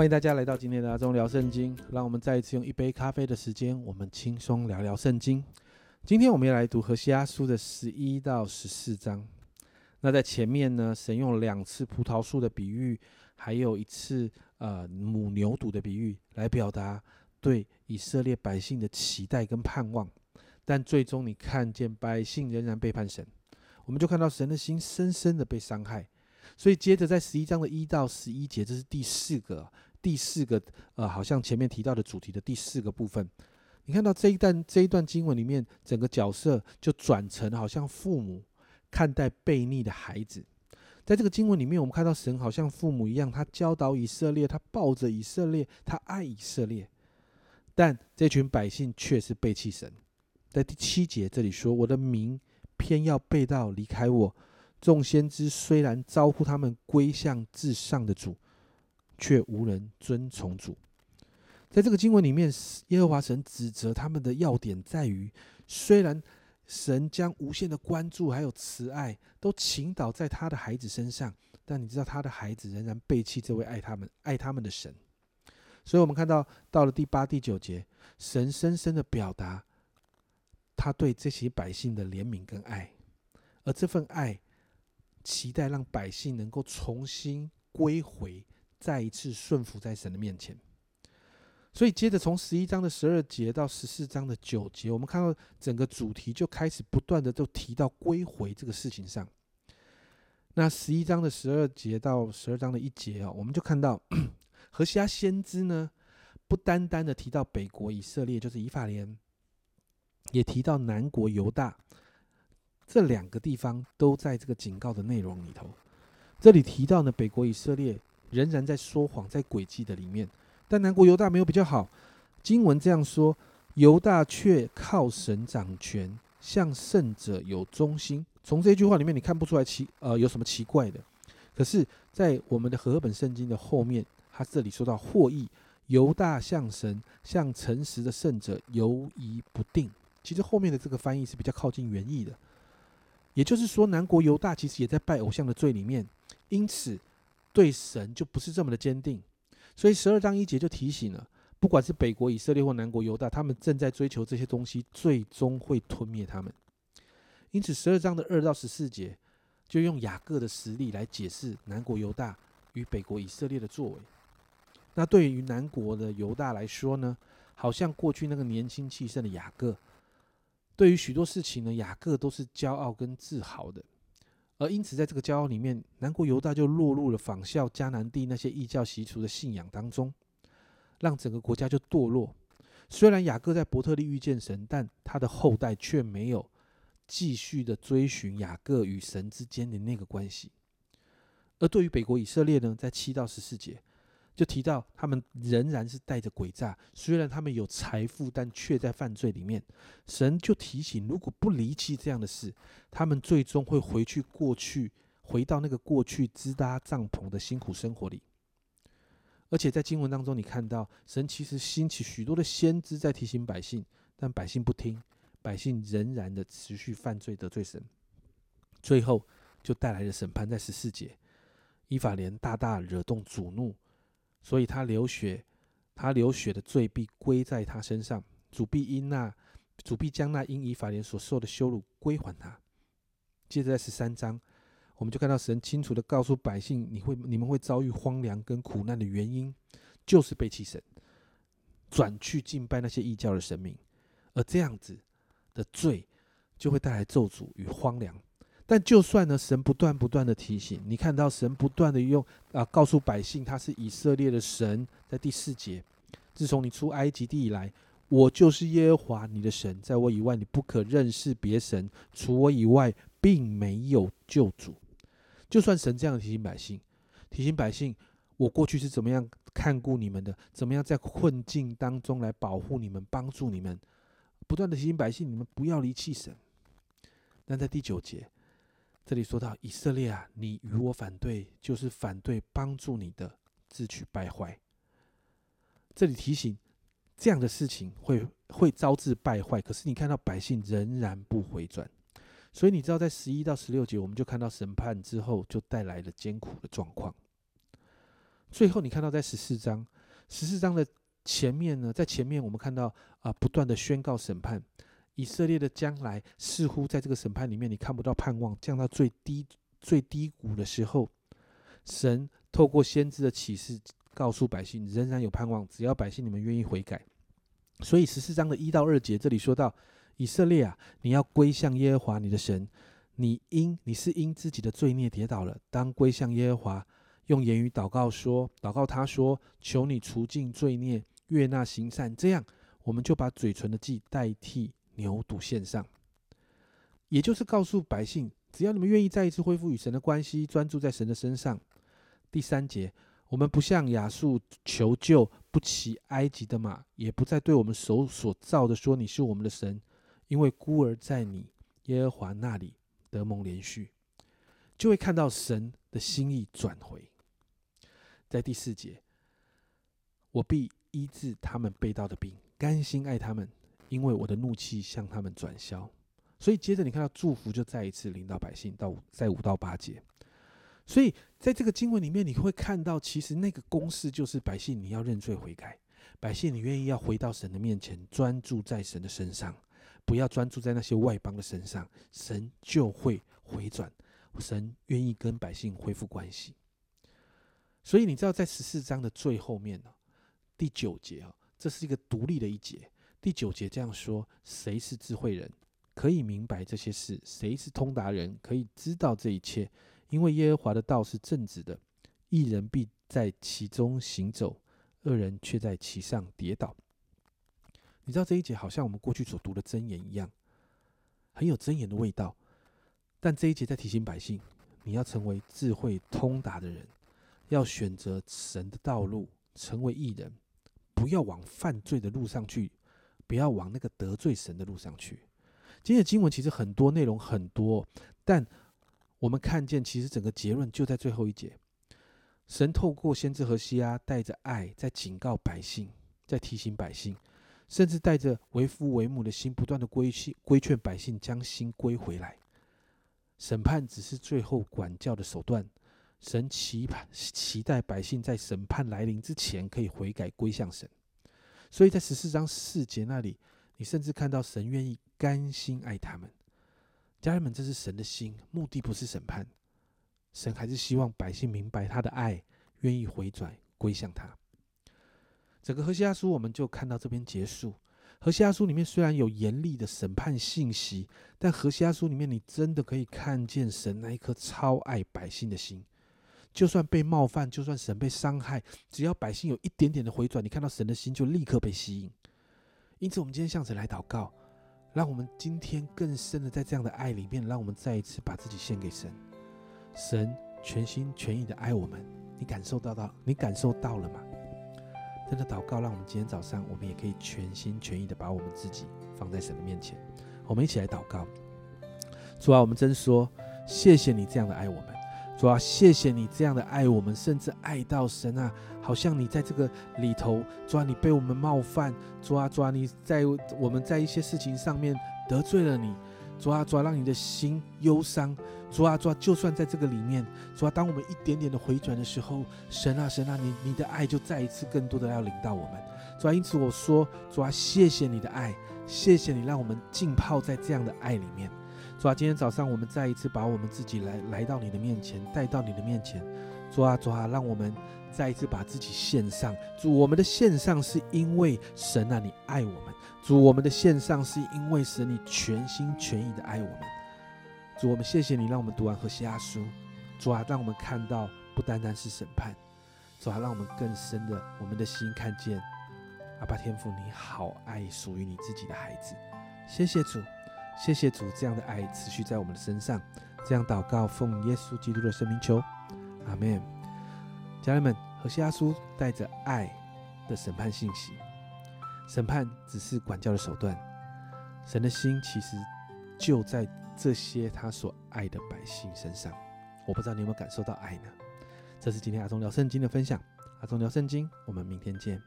欢迎大家来到今天的阿忠聊圣经，让我们再一次用一杯咖啡的时间，我们轻松聊聊圣经。今天我们要来读何西阿书的十一到十四章。那在前面呢，神用两次葡萄树的比喻，还有一次呃母牛犊的比喻，来表达对以色列百姓的期待跟盼望。但最终你看见百姓仍然背叛神，我们就看到神的心深深的被伤害。所以接着在十一章的一到十一节，这是第四个第四个呃，好像前面提到的主题的第四个部分。你看到这一段这一段经文里面，整个角色就转成好像父母看待悖逆的孩子。在这个经文里面，我们看到神好像父母一样，他教导以色列，他抱着以色列，他爱以色列。但这群百姓却是背弃神。在第七节这里说：“我的名偏要背道离开我。众先知虽然招呼他们归向至上的主，却无人遵从主。”在这个经文里面，耶和华神指责他们的要点在于：虽然神将无限的关注还有慈爱都倾倒在他的孩子身上，但你知道他的孩子仍然背弃这位爱他们、爱他们的神。所以，我们看到到了第八、第九节，神深深的表达。他对这些百姓的怜悯跟爱，而这份爱，期待让百姓能够重新归回，再一次顺服在神的面前。所以，接着从十一章的十二节到十四章的九节，我们看到整个主题就开始不断的都提到归回这个事情上。那十一章的十二节到十二章的一节啊，我们就看到 何西阿先知呢，不单单的提到北国以色列，就是以法莲。也提到南国犹大这两个地方都在这个警告的内容里头。这里提到呢，北国以色列仍然在说谎，在诡计的里面，但南国犹大没有比较好。经文这样说：犹大却靠神掌权，向圣者有忠心。从这句话里面，你看不出来奇呃有什么奇怪的。可是，在我们的和本圣经的后面，他这里说到获益，犹大向神，向诚实的圣者犹疑不定。其实后面的这个翻译是比较靠近原意的，也就是说，南国犹大其实也在拜偶像的罪里面，因此对神就不是这么的坚定。所以十二章一节就提醒了，不管是北国以色列或南国犹大，他们正在追求这些东西，最终会吞灭他们。因此，十二章的二到十四节就用雅各的实力来解释南国犹大与北国以色列的作为。那对于南国的犹大来说呢，好像过去那个年轻气盛的雅各。对于许多事情呢，雅各都是骄傲跟自豪的，而因此在这个骄傲里面，南国犹大就落入了仿效迦南地那些异教习俗的信仰当中，让整个国家就堕落。虽然雅各在伯特利遇见神，但他的后代却没有继续的追寻雅各与神之间的那个关系。而对于北国以色列呢，在七到十四节。就提到他们仍然是带着诡诈，虽然他们有财富，但却在犯罪里面。神就提醒，如果不离弃这样的事，他们最终会回去过去，回到那个过去支搭帐篷的辛苦生活里。而且在经文当中，你看到神其实兴起许多的先知在提醒百姓，但百姓不听，百姓仍然的持续犯罪得罪神，最后就带来了审判。在十四节，以法莲大大惹动主怒。所以他流血，他流血的罪必归在他身上。主必因那主必将那因以法莲所受的羞辱归还他。接着在十三章，我们就看到神清楚的告诉百姓：你会你们会遭遇荒凉跟苦难的原因，就是背弃神，转去敬拜那些异教的神明，而这样子的罪就会带来咒诅与荒凉。但就算呢，神不断不断的提醒你，看到神不断的用啊，告诉百姓他是以色列的神，在第四节，自从你出埃及地以来，我就是耶和华你的神，在我以外你不可认识别神，除我以外并没有救主。就算神这样提醒百姓，提醒百姓，我过去是怎么样看顾你们的，怎么样在困境当中来保护你们，帮助你们，不断的提醒百姓，你们不要离弃神。但在第九节。这里说到以色列啊，你与我反对，就是反对帮助你的，自取败坏。这里提醒这样的事情会会招致败坏，可是你看到百姓仍然不回转，所以你知道在十一到十六节，我们就看到审判之后就带来了艰苦的状况。最后你看到在十四章，十四章的前面呢，在前面我们看到啊，不断的宣告审判以色列的将来，似乎在这个审判里面你看不到盼望，降到最低最低谷的时候，神透过先知的启示告诉百姓，仍然有盼望，只要百姓你们愿意悔改。所以十四章的一到二节这里说到，以色列啊，你要归向耶和华你的神，你因你是因自己的罪孽跌倒了，当归向耶和华。用言语祷告说：“祷告他说，求你除尽罪孽，悦纳行善，这样我们就把嘴唇的祭代替牛犊献上。也就是告诉百姓，只要你们愿意再一次恢复与神的关系，专注在神的身上。第三节，我们不向亚述求救，不骑埃及的马，也不再对我们手所造的说你是我们的神，因为孤儿在你耶和华那里得蒙连续，就会看到神的心意转回。”在第四节，我必医治他们被盗的病，甘心爱他们，因为我的怒气向他们转消。所以接着你看到祝福就再一次领导百姓到在五到八节。所以在这个经文里面，你会看到其实那个公式就是百姓你要认罪悔改，百姓你愿意要回到神的面前，专注在神的身上，不要专注在那些外邦的身上，神就会回转，神愿意跟百姓恢复关系。所以你知道，在十四章的最后面呢，第九节啊，这是一个独立的一节。第九节这样说：谁是智慧人，可以明白这些事？谁是通达人，可以知道这一切？因为耶和华的道是正直的，一人必在其中行走，二人却在其上跌倒。你知道这一节好像我们过去所读的箴言一样，很有箴言的味道。但这一节在提醒百姓，你要成为智慧通达的人。要选择神的道路，成为艺人，不要往犯罪的路上去，不要往那个得罪神的路上去。今天的经文其实很多内容很多，但我们看见其实整个结论就在最后一节。神透过先知和西阿，带着爱在警告百姓，在提醒百姓，甚至带着为父为母的心，不断的规训规劝百姓将心归回来。审判只是最后管教的手段。神期盼、期待百姓在审判来临之前可以悔改归向神，所以在十四章四节那里，你甚至看到神愿意甘心爱他们。家人们，这是神的心，目的不是审判，神还是希望百姓明白他的爱，愿意回转归向他。整个何西阿书我们就看到这边结束。何西阿书里面虽然有严厉的审判信息，但何西阿书里面你真的可以看见神那一颗超爱百姓的心。就算被冒犯，就算神被伤害，只要百姓有一点点的回转，你看到神的心就立刻被吸引。因此，我们今天向神来祷告，让我们今天更深的在这样的爱里面，让我们再一次把自己献给神。神全心全意的爱我们，你感受到到？你感受到了吗？真的祷告，让我们今天早上，我们也可以全心全意的把我们自己放在神的面前。我们一起来祷告。主啊，我们真说，谢谢你这样的爱我们。主啊，谢谢你这样的爱我们，甚至爱到神啊，好像你在这个里头，主啊，你被我们冒犯，主啊，主啊，你在我们在一些事情上面得罪了你，主啊，主啊，让你的心忧伤，主啊，主啊，就算在这个里面，主啊，当我们一点点的回转的时候，神啊，神啊，你你的爱就再一次更多的要领到我们，主啊，因此我说，主啊，谢谢你的爱，谢谢你让我们浸泡在这样的爱里面。主啊，今天早上我们再一次把我们自己来来到你的面前，带到你的面前。主啊，主啊，让我们再一次把自己献上。主，我们的献上是因为神啊，你爱我们。主，我们的献上是因为神你全心全意的爱我们。主，我们谢谢你，让我们读完和西阿书。主啊，让我们看到不单单是审判。主啊，让我们更深的我们的心看见阿爸天父，你好爱属于你自己的孩子。谢谢主。谢谢主，这样的爱持续在我们的身上。这样祷告，奉耶稣基督的生命求，阿门。家人们，何西阿叔带着爱的审判信息，审判只是管教的手段。神的心其实就在这些他所爱的百姓身上。我不知道你有没有感受到爱呢？这是今天阿忠聊圣经的分享。阿忠聊圣经，我们明天见。